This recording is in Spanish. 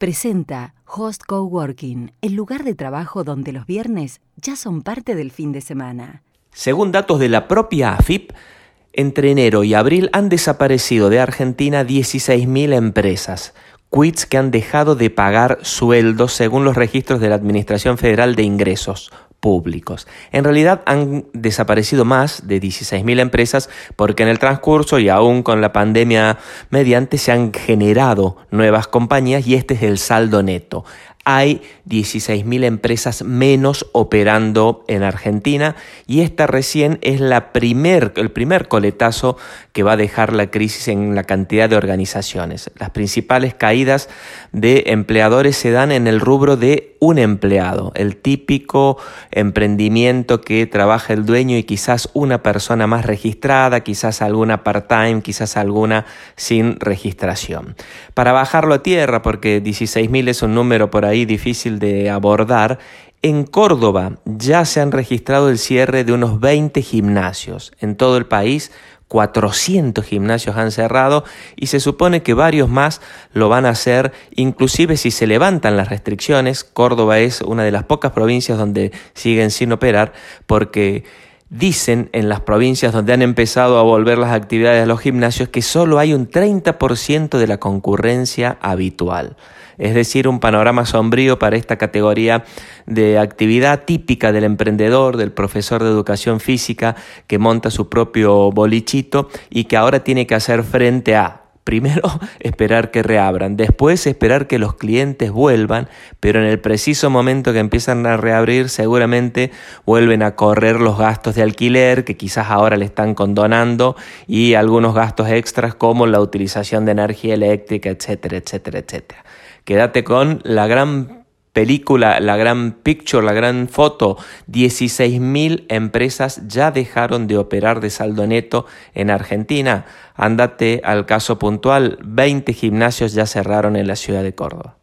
presenta Host Coworking, el lugar de trabajo donde los viernes ya son parte del fin de semana. Según datos de la propia AFIP, entre enero y abril han desaparecido de Argentina 16.000 empresas, quits que han dejado de pagar sueldos según los registros de la Administración Federal de Ingresos públicos. En realidad han desaparecido más de 16.000 empresas porque en el transcurso y aún con la pandemia mediante se han generado nuevas compañías y este es el saldo neto hay 16.000 empresas menos operando en Argentina y esta recién es la primer, el primer coletazo que va a dejar la crisis en la cantidad de organizaciones. Las principales caídas de empleadores se dan en el rubro de un empleado, el típico emprendimiento que trabaja el dueño y quizás una persona más registrada, quizás alguna part-time, quizás alguna sin registración. Para bajarlo a tierra, porque 16.000 es un número por ahí difícil de abordar, en Córdoba ya se han registrado el cierre de unos 20 gimnasios. En todo el país 400 gimnasios han cerrado y se supone que varios más lo van a hacer inclusive si se levantan las restricciones. Córdoba es una de las pocas provincias donde siguen sin operar porque dicen en las provincias donde han empezado a volver las actividades a los gimnasios que solo hay un 30% de la concurrencia habitual. Es decir, un panorama sombrío para esta categoría de actividad típica del emprendedor, del profesor de educación física que monta su propio bolichito y que ahora tiene que hacer frente a Primero, esperar que reabran, después esperar que los clientes vuelvan, pero en el preciso momento que empiezan a reabrir seguramente vuelven a correr los gastos de alquiler que quizás ahora le están condonando y algunos gastos extras como la utilización de energía eléctrica, etcétera, etcétera, etcétera. Quédate con la gran película, la gran picture, la gran foto. 16.000 empresas ya dejaron de operar de saldo neto en Argentina. Ándate al caso puntual, 20 gimnasios ya cerraron en la ciudad de Córdoba.